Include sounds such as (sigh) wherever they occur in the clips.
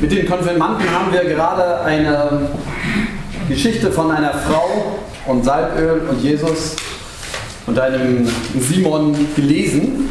Mit den Konfirmanden haben wir gerade eine Geschichte von einer Frau und Salböl und Jesus und einem Simon gelesen.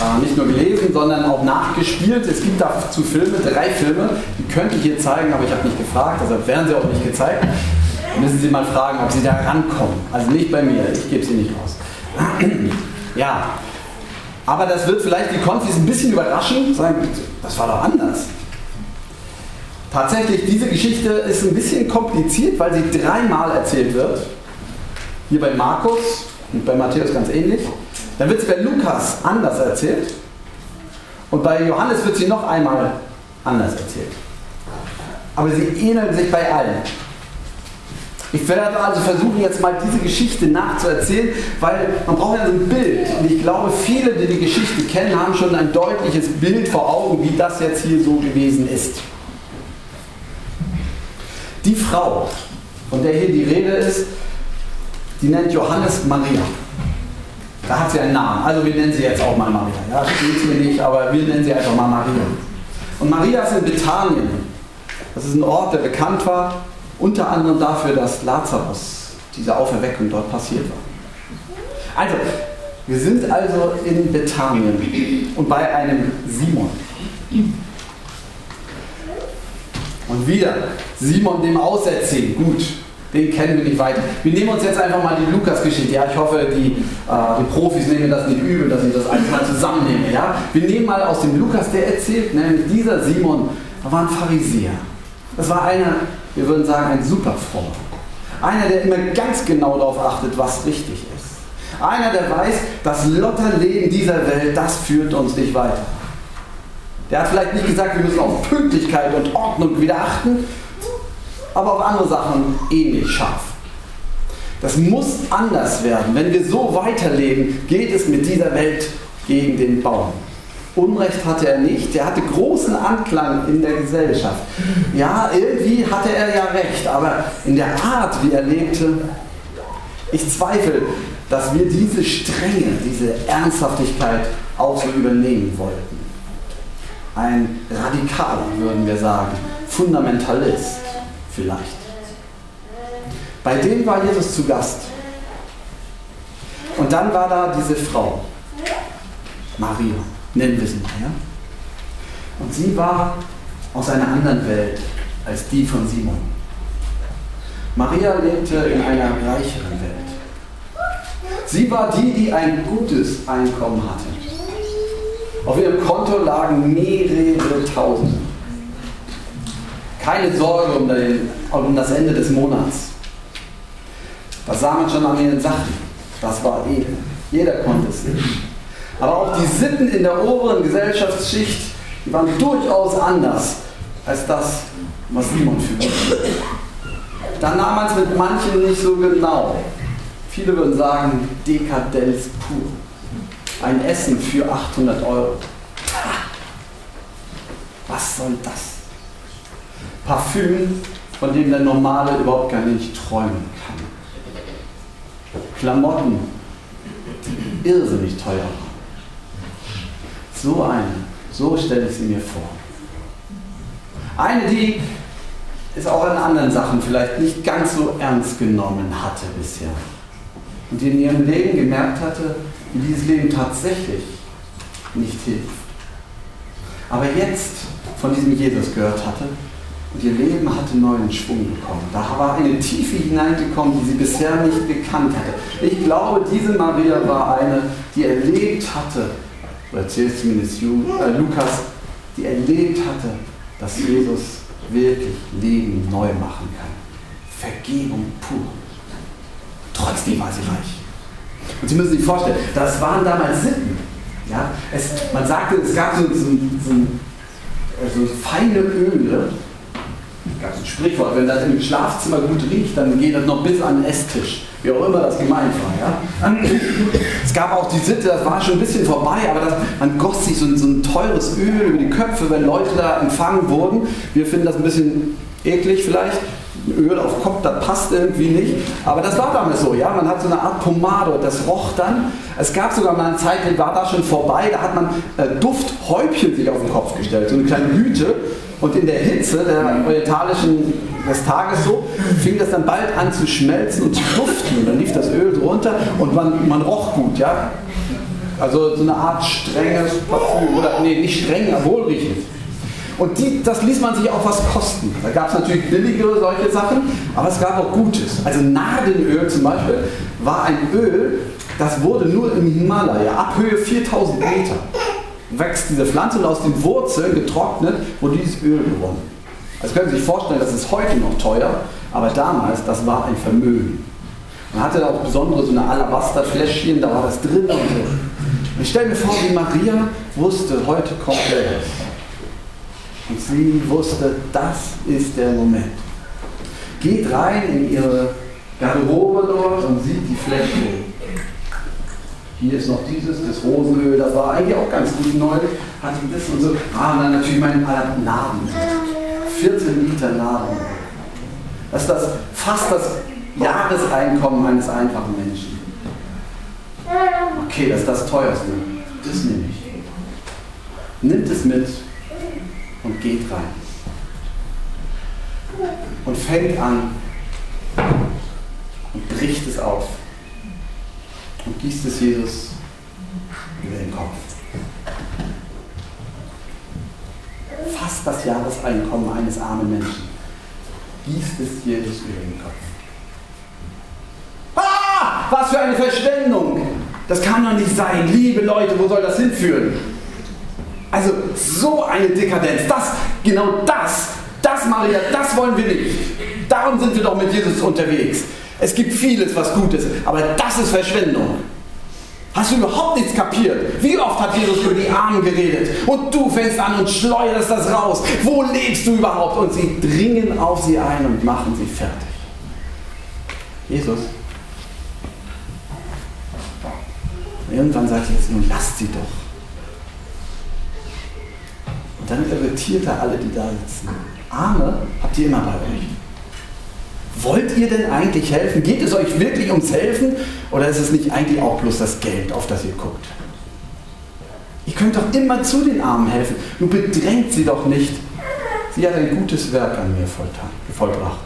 Äh, nicht nur gelesen, sondern auch nachgespielt. Es gibt dazu Filme, drei Filme, die könnte ich hier zeigen, aber ich habe nicht gefragt, deshalb werden sie auch nicht gezeigt. Müssen Sie mal fragen, ob Sie da rankommen. Also nicht bei mir, ich gebe sie nicht raus. (clears throat) ja, aber das wird vielleicht die Konfis ein bisschen überraschen, sagen, das war doch anders. Tatsächlich, diese Geschichte ist ein bisschen kompliziert, weil sie dreimal erzählt wird. Hier bei Markus und bei Matthäus ganz ähnlich. Dann wird sie bei Lukas anders erzählt. Und bei Johannes wird sie noch einmal anders erzählt. Aber sie ähneln sich bei allen. Ich werde also versuchen, jetzt mal diese Geschichte nachzuerzählen, weil man braucht ja so ein Bild. Und ich glaube, viele, die die Geschichte kennen, haben schon ein deutliches Bild vor Augen, wie das jetzt hier so gewesen ist. Die Frau, von der hier die Rede ist, die nennt Johannes Maria. Da hat sie einen Namen. Also wir nennen sie jetzt auch mal Maria. Ja, steht mir nicht, aber wir nennen sie einfach mal Maria. Und Maria ist in Bethanien. Das ist ein Ort, der bekannt war, unter anderem dafür, dass Lazarus, diese Auferweckung dort passiert war. Also, wir sind also in Bethanien und bei einem Simon. Und wieder Simon dem Auserziehen. Gut, den kennen wir nicht weiter. Wir nehmen uns jetzt einfach mal die Lukas-Geschichte. Ja, ich hoffe, die, äh, die Profis nehmen das nicht übel, dass ich das alles mal zusammennehme. Ja? Wir nehmen mal aus dem Lukas, der erzählt, nämlich dieser Simon, da war ein Pharisäer. Das war einer, wir würden sagen, ein super frommer. Einer, der immer ganz genau darauf achtet, was richtig ist. Einer, der weiß, das Lotterleben dieser Welt, das führt uns nicht weiter. Der hat vielleicht nicht gesagt, wir müssen auf Pünktlichkeit und Ordnung wieder achten, aber auf andere Sachen ähnlich scharf. Das muss anders werden. Wenn wir so weiterleben, geht es mit dieser Welt gegen den Baum. Unrecht hatte er nicht, er hatte großen Anklang in der Gesellschaft. Ja, irgendwie hatte er ja recht, aber in der Art, wie er lebte, ich zweifle, dass wir diese Strenge, diese Ernsthaftigkeit auch so übernehmen wollten. Ein Radikaler, würden wir sagen, Fundamentalist vielleicht. Bei dem war Jesus zu Gast. Und dann war da diese Frau, Maria, nennen wir sie mal. Ja? Und sie war aus einer anderen Welt als die von Simon. Maria lebte in einer reicheren Welt. Sie war die, die ein gutes Einkommen hatte. Auf ihrem Konto lagen mehrere Tausende. Keine Sorge um, den, um das Ende des Monats. Das sah man schon an ihren Sachen. Das war edel. Jeder konnte es sehen. Aber auch die Sitten in der oberen Gesellschaftsschicht, die waren durchaus anders als das, was Simon führte. Da nahm man es mit manchen nicht so genau. Viele würden sagen, Dekadenz pur. Ein Essen für 800 Euro. Was soll das? Parfüm, von dem der Normale überhaupt gar nicht träumen kann. Klamotten, die irrsinnig teuer. So eine, so stelle ich sie mir vor. Eine, die es auch in anderen Sachen vielleicht nicht ganz so ernst genommen hatte bisher. Und die in ihrem Leben gemerkt hatte, wie dieses Leben tatsächlich nicht hilft. Aber jetzt von diesem Jesus gehört hatte und ihr Leben hatte neuen Schwung bekommen. Da war eine Tiefe hineingekommen, die sie bisher nicht gekannt hatte. Ich glaube, diese Maria war eine, die erlebt hatte, so erzählt zumindest äh, Lukas, die erlebt hatte, dass Jesus wirklich Leben neu machen kann. Vergebung pur. Trotzdem war sie reich. Und Sie müssen sich vorstellen, das waren damals Sitten. Ja? Es, man sagte, es gab so, so, so, so feine Öle, gab es ein Sprichwort, wenn das im Schlafzimmer gut riecht, dann geht das noch bis an den Esstisch. Wie auch immer das gemeint war. Ja? Es gab auch die Sitte, das war schon ein bisschen vorbei, aber das, man goss sich so, so ein teures Öl über die Köpfe, wenn Leute da empfangen wurden. Wir finden das ein bisschen eklig vielleicht. Öl auf Kopf, das passt irgendwie nicht. Aber das war damals so, ja. Man hat so eine Art Pomade, das roch dann. Es gab sogar mal eine Zeit, die war da schon vorbei, da hat man äh, Dufthäubchen sich auf den Kopf gestellt, so eine kleine Hüte. Und in der Hitze der orientalischen des Tages so, fing das dann bald an zu schmelzen und zu duften. Und dann lief das Öl drunter und man, man roch gut, ja. Also so eine Art strenges Parfüm, oder nee, nicht streng, aber wohlriechend. Und die, das ließ man sich auch was kosten. Da gab es natürlich billigere solche Sachen, aber es gab auch Gutes. Also Nardenöl zum Beispiel war ein Öl, das wurde nur im Himalaya, ab Höhe 4000 Meter, wächst diese Pflanze und aus den Wurzeln getrocknet wurde dieses Öl gewonnen. Also können Sie sich vorstellen, das ist heute noch teuer, aber damals, das war ein Vermögen. Man hatte auch besondere so eine Alabasterfläschchen, da war das drin und so. Ich stelle mir vor, wie Maria wusste, heute kommt Rest. Und sie wusste, das ist der Moment. Geht rein in ihre Garderobe dort und sieht die Fläche. Hier ist noch dieses, das Rosenöl, das war eigentlich auch ganz gut neu. Hatte das und so. Ah, und dann natürlich mein Narben. 14 Liter Nahrung. Das ist das, fast das Jahreseinkommen eines einfachen Menschen. Okay, das ist das teuerste. Das nehme ich. Nimmt es mit und geht rein. Und fängt an und bricht es auf und gießt es Jesus über den Kopf. Fast das Jahreseinkommen eines armen Menschen. Gießt es Jesus über den Kopf. Ah, was für eine Verschwendung! Das kann doch nicht sein. Liebe Leute, wo soll das hinführen? Also so eine Dekadenz, das, genau das, das Maria, das wollen wir nicht. Darum sind wir doch mit Jesus unterwegs. Es gibt vieles, was gut ist, aber das ist Verschwendung. Hast du überhaupt nichts kapiert? Wie oft hat Jesus über die Armen geredet? Und du fängst an und schleuderst das raus. Wo lebst du überhaupt? Und sie dringen auf sie ein und machen sie fertig. Jesus. Irgendwann sagt Jesus, nun lasst sie doch. Und dann irritiert er alle, die da sitzen. Arme habt ihr immer bei euch. Wollt ihr denn eigentlich helfen? Geht es euch wirklich ums Helfen oder ist es nicht eigentlich auch bloß das Geld, auf das ihr guckt? Ihr könnt doch immer zu den Armen helfen. Nun bedrängt sie doch nicht. Sie hat ein gutes Werk an mir vollbracht.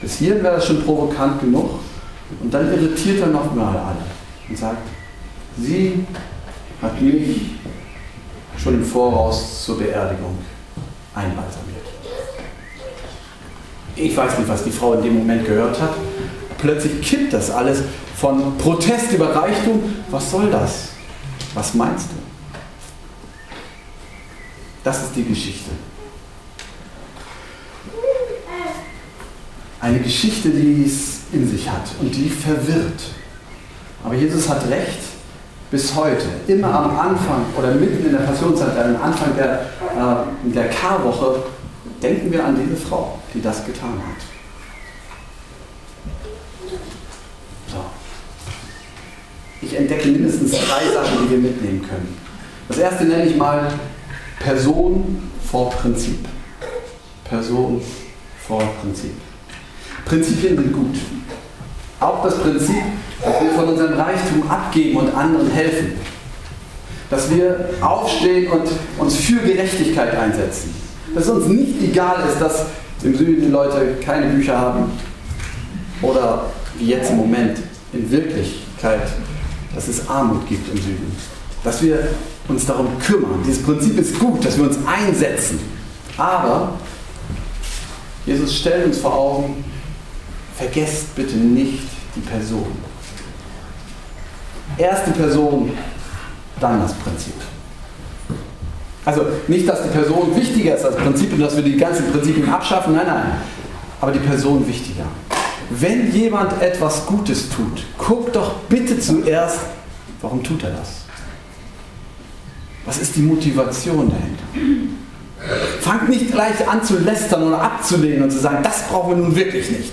Bis hierhin wäre das schon provokant genug. Und dann irritiert er nochmal alle und sagt, sie hat mich schon im Voraus zur Beerdigung einbalsamiert. Ich weiß nicht, was die Frau in dem Moment gehört hat. Plötzlich kippt das alles von Protest über Reichtum. Was soll das? Was meinst du? Das ist die Geschichte. Eine Geschichte, die es in sich hat und die verwirrt. Aber Jesus hat recht, bis heute, immer am Anfang oder mitten in der Passionszeit, am Anfang der, äh, der Karwoche, denken wir an diese Frau, die das getan hat. So. Ich entdecke mindestens drei Sachen, die wir mitnehmen können. Das erste nenne ich mal Person vor Prinzip. Person vor Prinzip. Prinzipien sind gut. Auch das Prinzip, dass wir von unserem Reichtum abgeben und anderen helfen. Dass wir aufstehen und uns für Gerechtigkeit einsetzen. Dass es uns nicht egal ist, dass im Süden die Leute keine Bücher haben oder wie jetzt im Moment in Wirklichkeit, dass es Armut gibt im Süden. Dass wir uns darum kümmern. Dieses Prinzip ist gut, dass wir uns einsetzen. Aber Jesus stellt uns vor Augen, vergesst bitte nicht die Person. Erste Person, dann das Prinzip. Also nicht, dass die Person wichtiger ist als Prinzip und dass wir die ganzen Prinzipien abschaffen, nein, nein. Aber die Person wichtiger. Wenn jemand etwas Gutes tut, guck doch bitte zuerst, warum tut er das? Was ist die Motivation dahinter? Fangt nicht gleich an zu lästern oder abzulehnen und zu sagen, das brauchen wir nun wirklich nicht.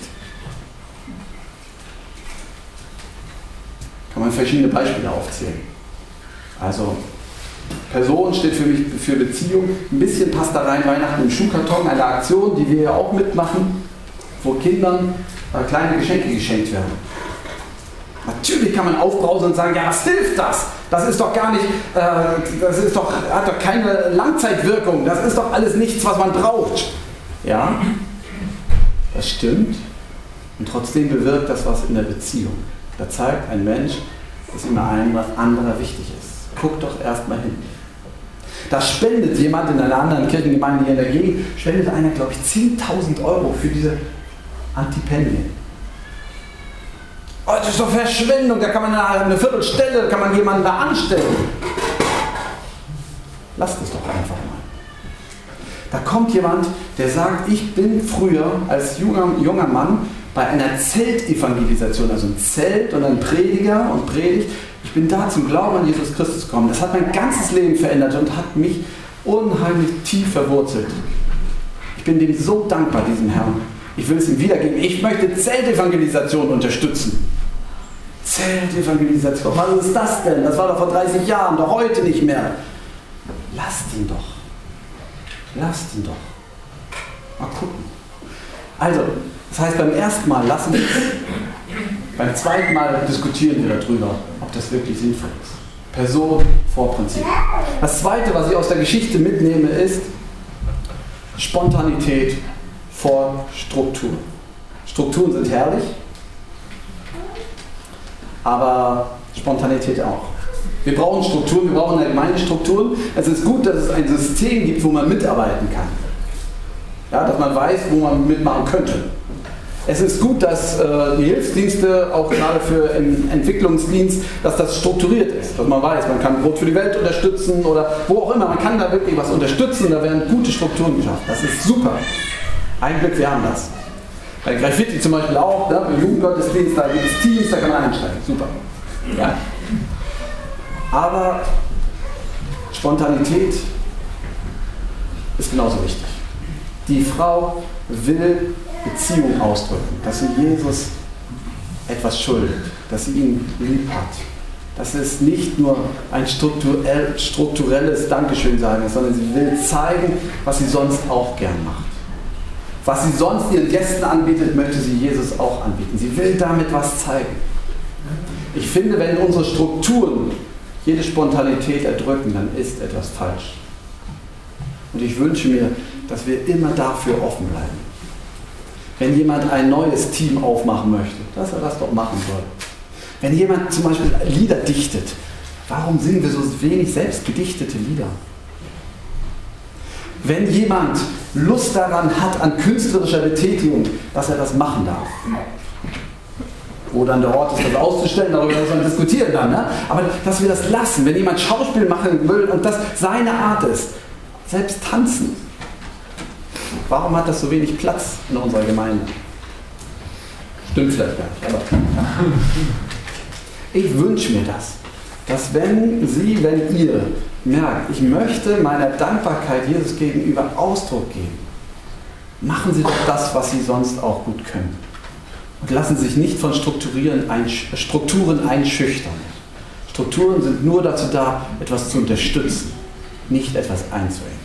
Kann man verschiedene Beispiele aufzählen. Also Person steht für mich für Beziehung. Ein bisschen passt da rein Weihnachten im Schuhkarton, eine Aktion, die wir ja auch mitmachen, wo Kindern äh, kleine Geschenke geschenkt werden. Natürlich kann man aufbrausen und sagen, ja, was hilft das? Das ist doch gar nicht, äh, das ist doch, hat doch keine Langzeitwirkung. Das ist doch alles nichts, was man braucht. Ja, das stimmt. Und trotzdem bewirkt das was in der Beziehung. Da zeigt ein Mensch, dass immer ein anderer wichtig ist. Guck doch erstmal hin. Da spendet jemand in einer anderen Kirchengemeinde hier in der Gegend, spendet einer, glaube ich, 10.000 Euro für diese Antipendien. Oh, das ist doch Verschwendung, da kann man eine Viertelstelle, kann man jemanden da anstellen. Lasst es doch einfach mal. Da kommt jemand, der sagt, ich bin früher als junger, junger Mann bei einer Zeltevangelisation, also ein Zelt und ein Prediger und Predigt, bin da zum Glauben an Jesus Christus gekommen. Das hat mein ganzes Leben verändert und hat mich unheimlich tief verwurzelt. Ich bin dem so dankbar, diesem Herrn. Ich will es ihm wiedergeben. Ich möchte Zeltevangelisation unterstützen. Zeltevangelisation, was ist das denn? Das war doch vor 30 Jahren, doch heute nicht mehr. Lasst ihn doch. Lasst ihn doch. Mal gucken. Also, das heißt, beim ersten Mal lassen wir es. Beim zweiten Mal diskutieren wir darüber, ob das wirklich sinnvoll ist. Person vor Prinzip. Das zweite, was ich aus der Geschichte mitnehme, ist Spontanität vor Struktur. Strukturen sind herrlich, aber Spontanität auch. Wir brauchen Strukturen, wir brauchen allgemeine Strukturen. Es ist gut, dass es ein System gibt, wo man mitarbeiten kann. Ja, dass man weiß, wo man mitmachen könnte. Es ist gut, dass äh, die Hilfsdienste, auch gerade für den Entwicklungsdienst, dass das strukturiert ist. Dass man weiß, man kann Brot für die Welt unterstützen oder wo auch immer. Man kann da wirklich was unterstützen, da werden gute Strukturen geschaffen. Das ist super. Ein Glück, wir haben das. Bei Graffiti zum Beispiel auch, ne? im Jugendgottesdienst, da gibt es Teams, da kann man einsteigen. Super. Ja. Aber Spontanität ist genauso wichtig. Die Frau will Beziehung ausdrücken, dass sie Jesus etwas schuldet, dass sie ihn lieb hat. Dass es nicht nur ein strukturelles Dankeschön sein ist, sondern sie will zeigen, was sie sonst auch gern macht. Was sie sonst ihren Gästen anbietet, möchte sie Jesus auch anbieten. Sie will damit was zeigen. Ich finde, wenn unsere Strukturen jede Spontanität erdrücken, dann ist etwas falsch. Und ich wünsche mir, dass wir immer dafür offen bleiben. Wenn jemand ein neues Team aufmachen möchte, dass er das doch machen soll. Wenn jemand zum Beispiel Lieder dichtet, warum singen wir so wenig selbst gedichtete Lieder? Wenn jemand Lust daran hat, an künstlerischer Betätigung, dass er das machen darf. Wo dann der Ort ist, das auszustellen, darüber muss man diskutieren dann. Ne? Aber dass wir das lassen, wenn jemand Schauspiel machen will und das seine Art ist, selbst tanzen. Warum hat das so wenig Platz in unserer Gemeinde? Stimmt vielleicht gar nicht, aber ich wünsche mir das, dass wenn Sie, wenn ihr merkt, ich möchte meiner Dankbarkeit Jesus gegenüber Ausdruck geben, machen Sie doch das, was Sie sonst auch gut können. Und lassen Sie sich nicht von Strukturen einschüchtern. Strukturen sind nur dazu da, etwas zu unterstützen, nicht etwas einzuengen.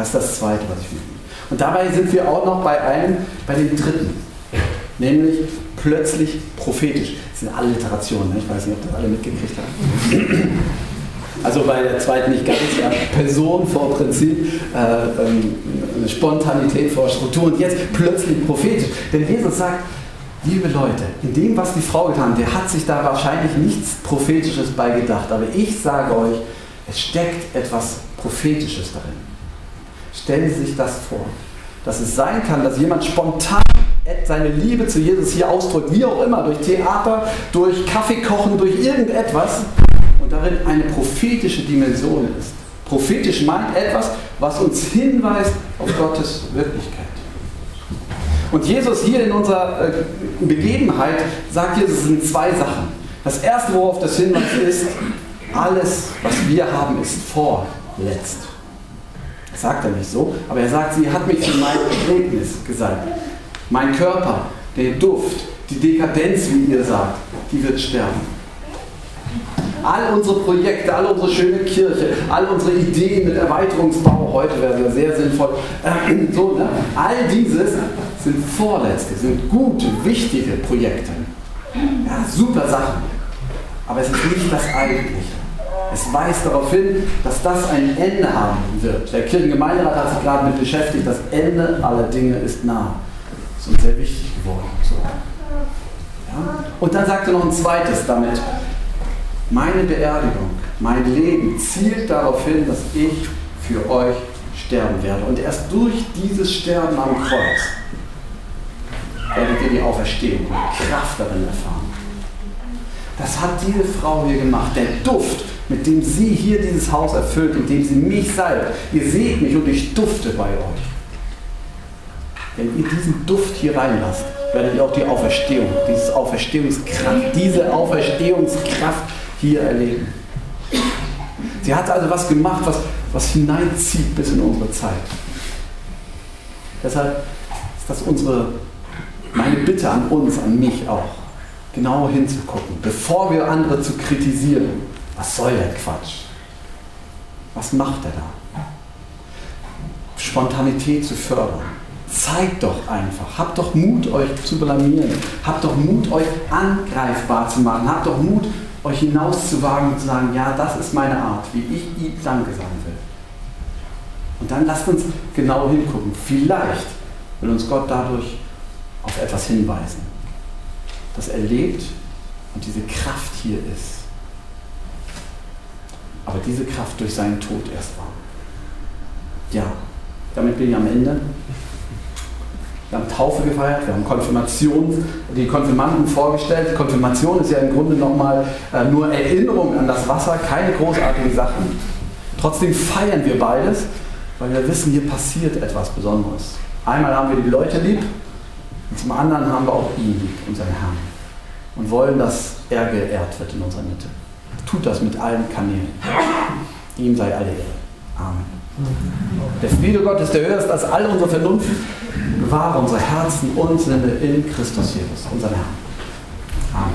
Das ist das Zweite, was ich finde. Und dabei sind wir auch noch bei einem, bei dem Dritten, nämlich plötzlich prophetisch. Das sind Alliterationen, ich weiß nicht, ob das alle mitgekriegt haben. (clears throat) Also bei der zweiten nicht ganz, ja, Person vor Prinzip, äh, ähm, Spontanität vor Struktur und jetzt plötzlich prophetisch. Denn Jesus sagt, liebe Leute, in dem, was die Frau getan hat, der hat sich da wahrscheinlich nichts Prophetisches bei gedacht. Aber ich sage euch, es steckt etwas Prophetisches darin. Stellen Sie sich das vor, dass es sein kann, dass jemand spontan seine Liebe zu Jesus hier ausdrückt, wie auch immer, durch Theater, durch Kaffeekochen, durch irgendetwas und darin eine prophetische Dimension ist. Prophetisch meint etwas, was uns hinweist auf Gottes Wirklichkeit. Und Jesus hier in unserer äh, Begebenheit sagt hier, es sind zwei Sachen. Das erste, worauf das hinweist, ist, alles, was wir haben, ist vorletzt. Sagt er nicht so, aber er sagt, sie hat mich für mein Begräbnis gesagt. Mein Körper, der Duft, die Dekadenz, wie ihr sagt, die wird sterben. All unsere Projekte, all unsere schöne Kirche, all unsere Ideen mit Erweiterungsbau, heute wäre es sehr sinnvoll, äh, so, ne? all dieses sind vorletzte, sind gute, wichtige Projekte. Ja, super Sachen. Aber es ist nicht das Eigentliche. Es weist darauf hin, dass das ein Ende haben wird. Der Kirchengemeinderat hat sich gerade mit beschäftigt. Das Ende aller Dinge ist nah. Das ist uns sehr wichtig geworden. So. Ja? Und dann sagt er noch ein zweites damit. Meine Beerdigung, mein Leben zielt darauf hin, dass ich für euch sterben werde. Und erst durch dieses Sterben am Kreuz werdet ihr die Auferstehung und Kraft darin erfahren. Das hat diese Frau hier gemacht. Der Duft, mit dem sie hier dieses Haus erfüllt, indem sie mich salbt. Ihr seht mich und ich dufte bei euch. Wenn ihr diesen Duft hier reinlasst, werdet ihr auch die Auferstehung, diese Auferstehungskraft, diese Auferstehungskraft hier erleben. Sie hat also was gemacht, was, was hineinzieht bis in unsere Zeit. Deshalb ist das unsere, meine Bitte an uns, an mich auch, genau hinzugucken, bevor wir andere zu kritisieren. Was soll der Quatsch? Was macht er da? Spontanität zu fördern. Zeigt doch einfach. Habt doch Mut, euch zu blamieren. Habt doch Mut, euch angreifbar zu machen. Habt doch Mut, euch hinauszuwagen und zu sagen, ja, das ist meine Art, wie ich ihm Danke sagen will. Und dann lasst uns genau hingucken. Vielleicht will uns Gott dadurch auf etwas hinweisen, das er lebt und diese Kraft hier ist. Aber diese Kraft durch seinen Tod erst war. Ja, damit bin ich am Ende. Wir haben Taufe gefeiert, wir haben Konfirmation, die Konfirmanden vorgestellt. Konfirmation ist ja im Grunde nochmal äh, nur Erinnerung an das Wasser, keine großartigen Sachen. Trotzdem feiern wir beides, weil wir wissen, hier passiert etwas Besonderes. Einmal haben wir die Leute lieb und zum anderen haben wir auch ihn lieb, unseren Herrn. Und wollen, dass er geehrt wird in unserer Mitte. Tut das mit allen Kanälen. Ihm sei alle Ehre. Amen. Der Friede Gottes, der höher ist als all unsere Vernunft, bewahre unsere Herzen und Sinne in Christus Jesus, unseren Herrn. Amen.